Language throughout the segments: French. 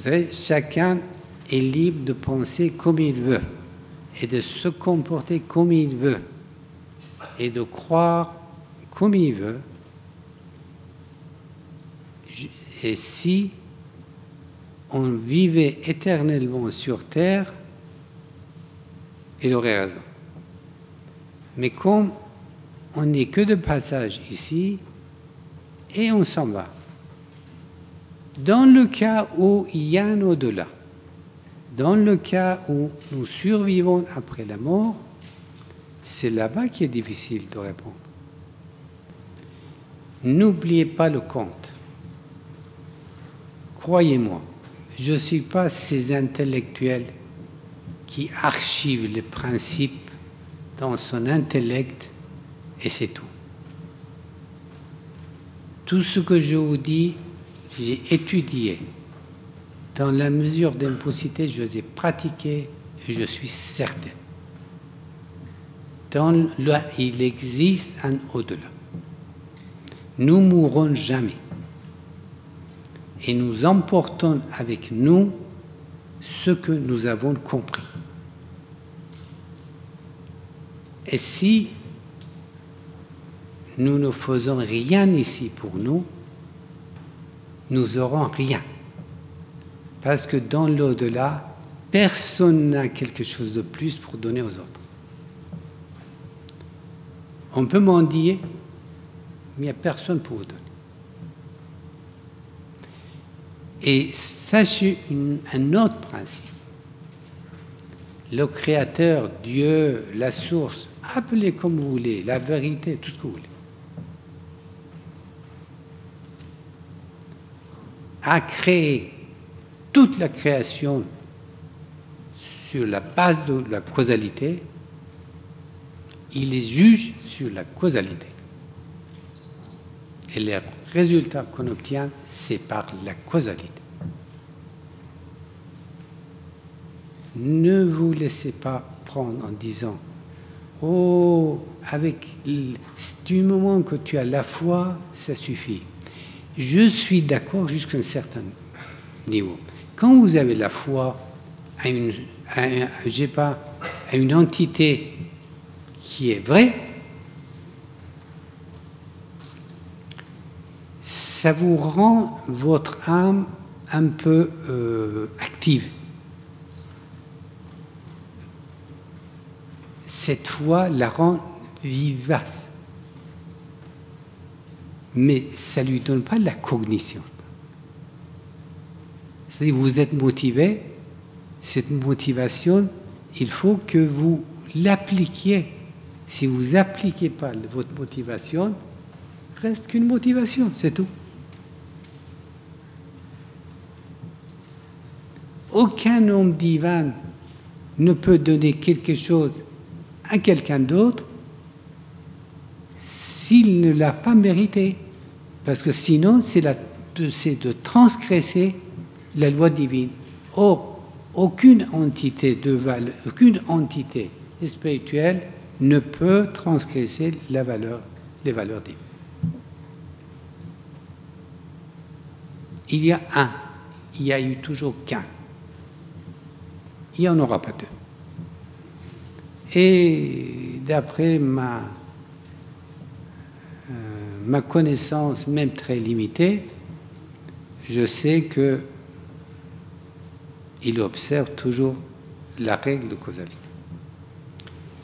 Vous savez, chacun est libre de penser comme il veut et de se comporter comme il veut et de croire comme il veut. Et si on vivait éternellement sur terre, il aurait raison. Mais comme on n'est que de passage ici, et on s'en va. Dans le cas où il y a un au-delà, dans le cas où nous survivons après la mort, c'est là-bas qui est difficile de répondre. N'oubliez pas le compte. Croyez-moi, je ne suis pas ces intellectuels qui archivent les principes dans son intellect et c'est tout. Tout ce que je vous dis, j'ai étudié. Dans la mesure d'impossibilité, je les ai pratiqués et je suis certain. Il existe un au-delà. Nous mourrons jamais. Et nous emportons avec nous ce que nous avons compris. Et si nous ne faisons rien ici pour nous, nous aurons rien. Parce que dans l'au-delà, personne n'a quelque chose de plus pour donner aux autres. On peut mendier, mais il n'y a personne pour vous donner. Et sachez un autre principe. Le Créateur, Dieu, la source, appelez comme vous voulez, la vérité, tout ce que vous voulez, a créé toute la création sur la base de la causalité, il les juge sur la causalité. Et les résultats qu'on obtient, c'est par la causalité. Ne vous laissez pas prendre en disant Oh, avec du moment que tu as la foi, ça suffit. Je suis d'accord jusqu'à un certain niveau. Quand vous avez la foi à une, entité qui est vraie, ça vous rend votre âme un peu euh, active. Cette foi la rend vivace mais ça ne lui donne pas la cognition. C'est-à-dire vous êtes motivé, cette motivation, il faut que vous l'appliquiez. Si vous n'appliquez pas votre motivation, reste qu'une motivation, c'est tout. Aucun homme divin ne peut donner quelque chose à quelqu'un d'autre s'il ne l'a pas mérité. Parce que sinon, c'est de, transgresser la loi divine. Or, aucune entité de valeur, aucune entité spirituelle ne peut transgresser les valeurs divines. Il y a un, il y a eu toujours qu'un. Il n'y en aura pas deux. Et d'après ma ma connaissance, même très limitée, je sais que il observe toujours la règle de causalité.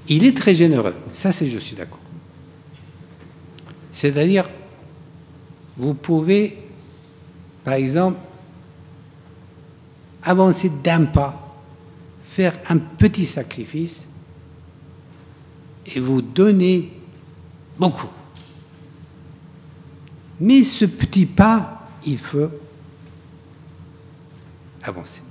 Il est très généreux, ça c'est je suis d'accord. C'est-à-dire, vous pouvez, par exemple, avancer d'un pas, faire un petit sacrifice et vous donner beaucoup. Mais ce petit pas, il faut avancer.